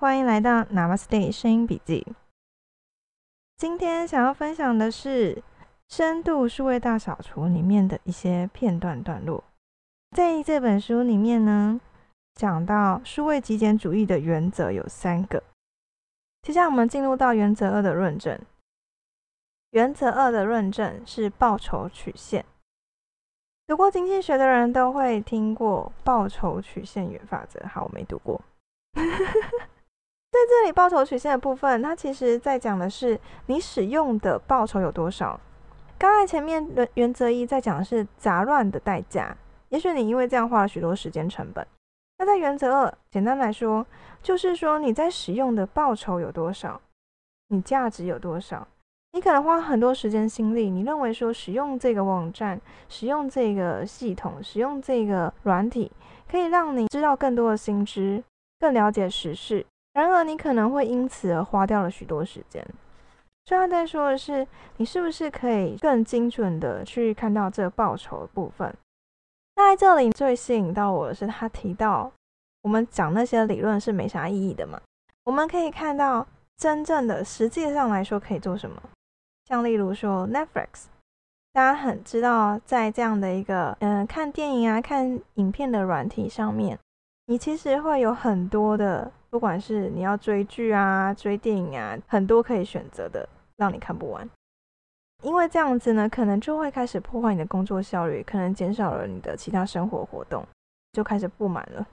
欢迎来到 Namaste 声音笔记。今天想要分享的是《深度数位大扫除》里面的一些片段段落。在这本书里面呢，讲到数位极简主义的原则有三个。接下来我们进入到原则二的论证。原则二的论证是报酬曲线。读过经济学的人都会听过报酬曲线原法则。好，我没读过。在这里，报酬曲线的部分，它其实在讲的是你使用的报酬有多少。刚才前面的原则一在讲的是杂乱的代价，也许你因为这样花了许多时间成本。那在原则二，简单来说，就是说你在使用的报酬有多少，你价值有多少。你可能花很多时间心力，你认为说使用这个网站、使用这个系统、使用这个软体，可以让你知道更多的新知。更了解时事，然而你可能会因此而花掉了许多时间。所以他在说的是，你是不是可以更精准的去看到这个报酬的部分？那在这里最吸引到我的是，他提到我们讲那些理论是没啥意义的嘛？我们可以看到真正的实际上来说可以做什么？像例如说 Netflix，大家很知道，在这样的一个嗯看电影啊、看影片的软体上面。你其实会有很多的，不管是你要追剧啊、追电影啊，很多可以选择的，让你看不完。因为这样子呢，可能就会开始破坏你的工作效率，可能减少了你的其他生活活动，就开始不满了。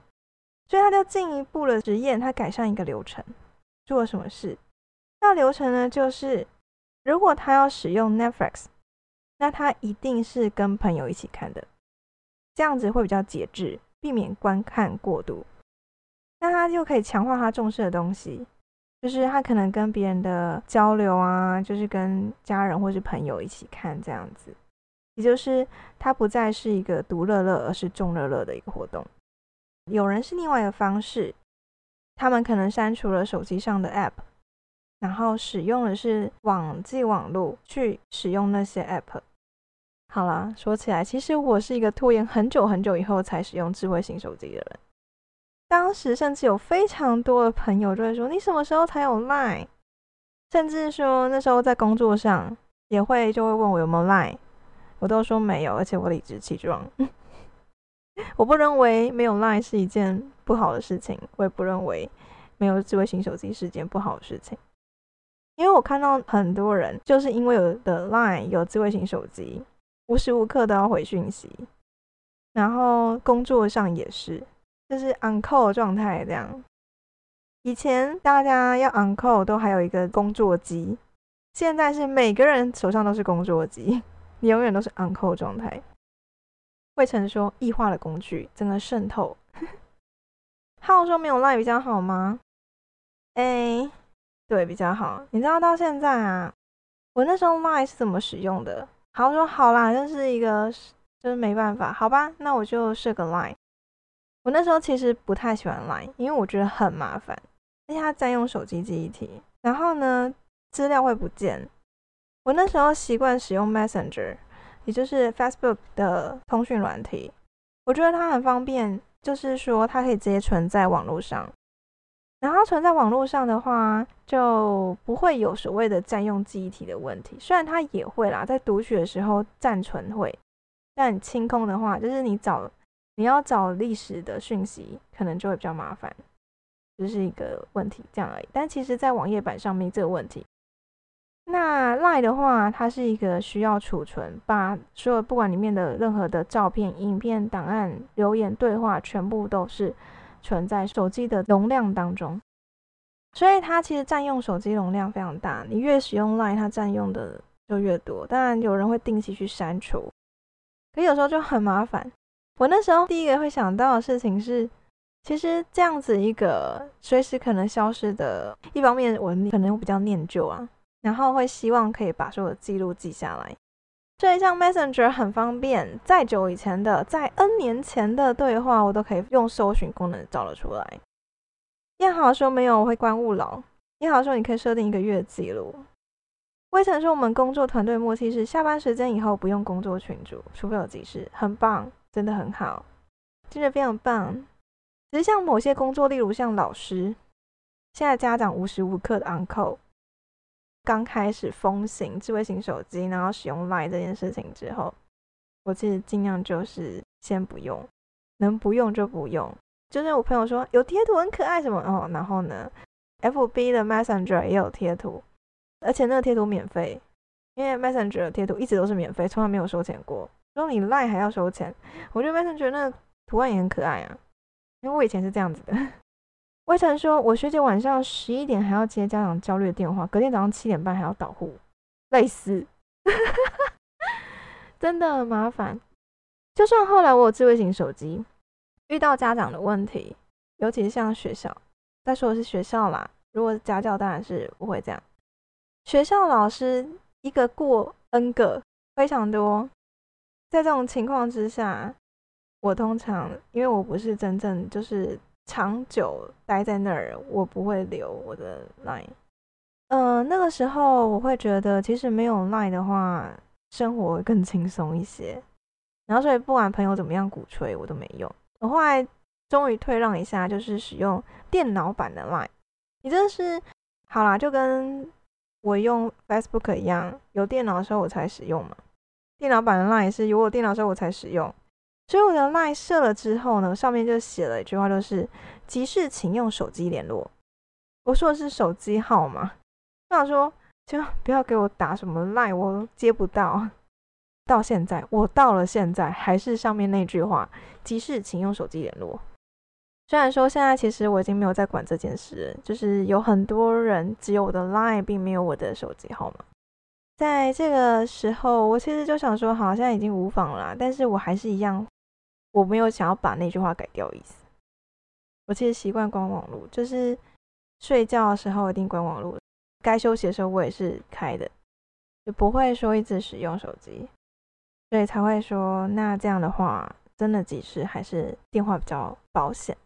所以他就进一步的实验，他改善一个流程，做什么事？那流程呢，就是如果他要使用 Netflix，那他一定是跟朋友一起看的，这样子会比较节制。避免观看过度，那他就可以强化他重视的东西，就是他可能跟别人的交流啊，就是跟家人或是朋友一起看这样子，也就是他不再是一个独乐乐，而是众乐乐的一个活动。有人是另外一个方式，他们可能删除了手机上的 App，然后使用的是网际网络去使用那些 App。好啦，说起来，其实我是一个拖延很久很久以后才使用智慧型手机的人。当时甚至有非常多的朋友就会说：“你什么时候才有 Line？” 甚至说那时候在工作上也会就会问我有没有 Line，我都说没有，而且我理直气壮。我不认为没有 Line 是一件不好的事情，我也不认为没有智慧型手机是件不好的事情，因为我看到很多人就是因为有的 Line 有智慧型手机。无时无刻都要回讯息，然后工作上也是，就是 uncle 状态这样。以前大家要 uncle 都还有一个工作机，现在是每个人手上都是工作机，你永远都是 uncle 状态。魏晨说异化的工具整个渗透。浩说没有 line 比较好吗？哎，对，比较好。你知道到现在啊，我那时候 line 是怎么使用的？好说好啦，就是一个，就是没办法，好吧，那我就设个 Line。我那时候其实不太喜欢 Line，因为我觉得很麻烦，而且它占用手机记忆体，然后呢，资料会不见。我那时候习惯使用 Messenger，也就是 Facebook 的通讯软体，我觉得它很方便，就是说它可以直接存在网络上。然后存在网络上的话，就不会有所谓的占用记忆体的问题。虽然它也会啦，在读取的时候暂存会，但清空的话，就是你找你要找历史的讯息，可能就会比较麻烦，就是一个问题这样而已。但其实，在网页版上面这个问题，那 Line 的话，它是一个需要储存，把所有不管里面的任何的照片、影片、档案、留言、对话，全部都是。存在手机的容量当中，所以它其实占用手机容量非常大。你越使用 Line，它占用的就越多。当然，有人会定期去删除，可有时候就很麻烦。我那时候第一个会想到的事情是，其实这样子一个随时可能消失的，一方面我可能比较念旧啊，然后会希望可以把所有的记录记下来。所以像 Messenger 很方便，再久以前的，在 N 年前的对话，我都可以用搜寻功能找得出来。燕豪说没有，我会关勿扰。燕豪说你可以设定一个月记录。魏晨说我们工作团队默契是下班时间以后不用工作群组，除非有急事，很棒，真的很好，真的非常棒。只是像某些工作，例如像老师，现在家长无时无刻的 uncle，刚开始风行智慧型手机，然后使用 Line 这件事情之后，我其实尽量就是先不用，能不用就不用。就是我朋友说有贴图很可爱什么哦，然后呢，FB 的 Messenger 也有贴图，而且那个贴图免费，因为 Messenger 的贴图一直都是免费，从来没有收钱过。说你 Line 还要收钱，我觉得魏晨觉得那个图案也很可爱啊，因为我以前是这样子的。魏晨说，我学姐晚上十一点还要接家长焦虑的电话，隔天早上七点半还要导护，累死，真的很麻烦。就算后来我有智慧型手机。遇到家长的问题，尤其是像学校，再说我是学校啦。如果家教当然是不会这样。学校老师一个过 N 个，非常多。在这种情况之下，我通常因为我不是真正就是长久待在那儿，我不会留我的 line。嗯，那个时候我会觉得，其实没有 line 的话，生活会更轻松一些。然后所以不管朋友怎么样鼓吹，我都没用。我后来终于退让一下，就是使用电脑版的 Line。你真的是好啦，就跟我用 Facebook 一样，有电脑的时候我才使用嘛。电脑版的 Line 是有我电脑时候我才使用，所以我的 Line 设了之后呢，上面就写了一句话，就是急事请用手机联络。我说的是手机号码，我想说就不要给我打什么 Line，我接不到。到现在，我到了现在还是上面那句话，急事请用手机联络。虽然说现在其实我已经没有在管这件事，就是有很多人只有我的 Line，并没有我的手机号码。在这个时候，我其实就想说，好，现在已经无妨了，但是我还是一样，我没有想要把那句话改掉意思。我其实习惯关网络，就是睡觉的时候一定关网络，该休息的时候我也是开的，就不会说一直使用手机。所以才会说，那这样的话，真的急事还是电话比较保险。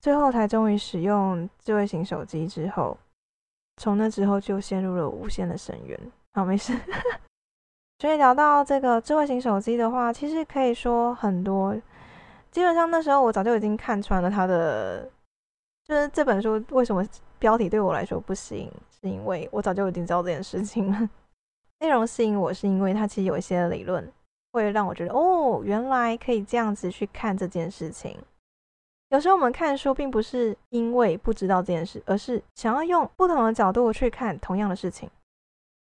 最后才终于使用智慧型手机之后，从那之后就陷入了无限的深渊。好，没事。所以聊到这个智慧型手机的话，其实可以说很多。基本上那时候我早就已经看穿了它的，就是这本书为什么标题对我来说不吸引，是因为我早就已经知道这件事情了。内容吸引我是因为它其实有一些理论。会让我觉得哦，原来可以这样子去看这件事情。有时候我们看书，并不是因为不知道这件事，而是想要用不同的角度去看同样的事情，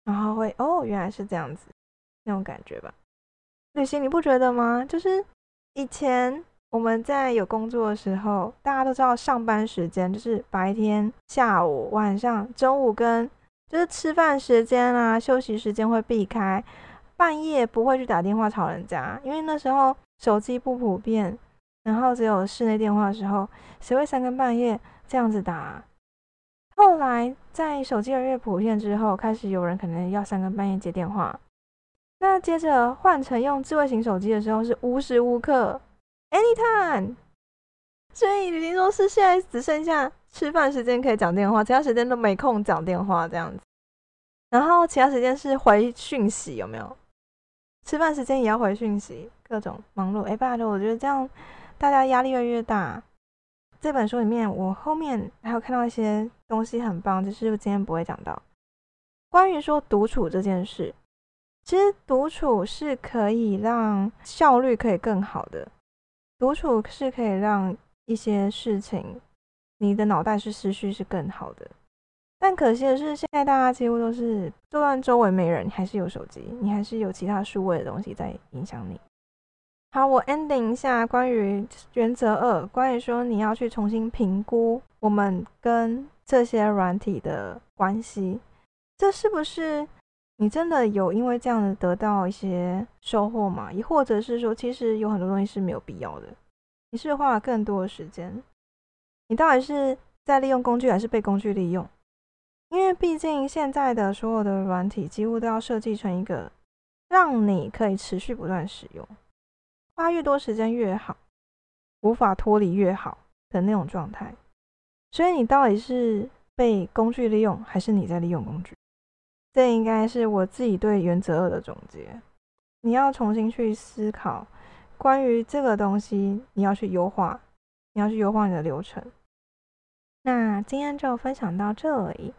然后会哦，原来是这样子那种感觉吧。旅行你不觉得吗？就是以前我们在有工作的时候，大家都知道上班时间就是白天、下午、晚上、中午跟就是吃饭时间啊、休息时间会避开。半夜不会去打电话吵人家，因为那时候手机不普遍，然后只有室内电话的时候，谁会三更半夜这样子打？后来在手机越来越普遍之后，开始有人可能要三更半夜接电话。那接着换成用智慧型手机的时候，是无时无刻，anytime。所以已经说是现在只剩下吃饭时间可以讲电话，其他时间都没空讲电话这样子。然后其他时间是回讯息，有没有？吃饭时间也要回讯息，各种忙碌。哎，拜托，我觉得这样大家压力越来越大。这本书里面，我后面还有看到一些东西很棒，就是今天不会讲到关于说独处这件事。其实独处是可以让效率可以更好的，独处是可以让一些事情，你的脑袋是思绪是更好的。但可惜的是，现在大家几乎都是，就算周围没人，你还是有手机，你还是有其他数位的东西在影响你。好，我 ending 一下关于原则二，关于说你要去重新评估我们跟这些软体的关系，这是不是你真的有因为这样子得到一些收获吗？也或者是说，其实有很多东西是没有必要的，你是花了更多的时间，你到底是在利用工具，还是被工具利用？因为毕竟现在的所有的软体几乎都要设计成一个让你可以持续不断使用，花越多时间越好无法脱离越好的那种状态。所以你到底是被工具利用还是你在利用工具？这应该是我自己对原则二的总结。你要重新去思考关于这个东西你要去优化你要去优化你的流程。那今天就分享到这里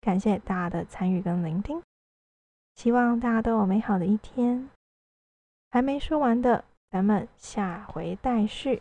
感谢大家的参与跟聆听希望大家都有美好的一天。还没说完的咱们下回待续。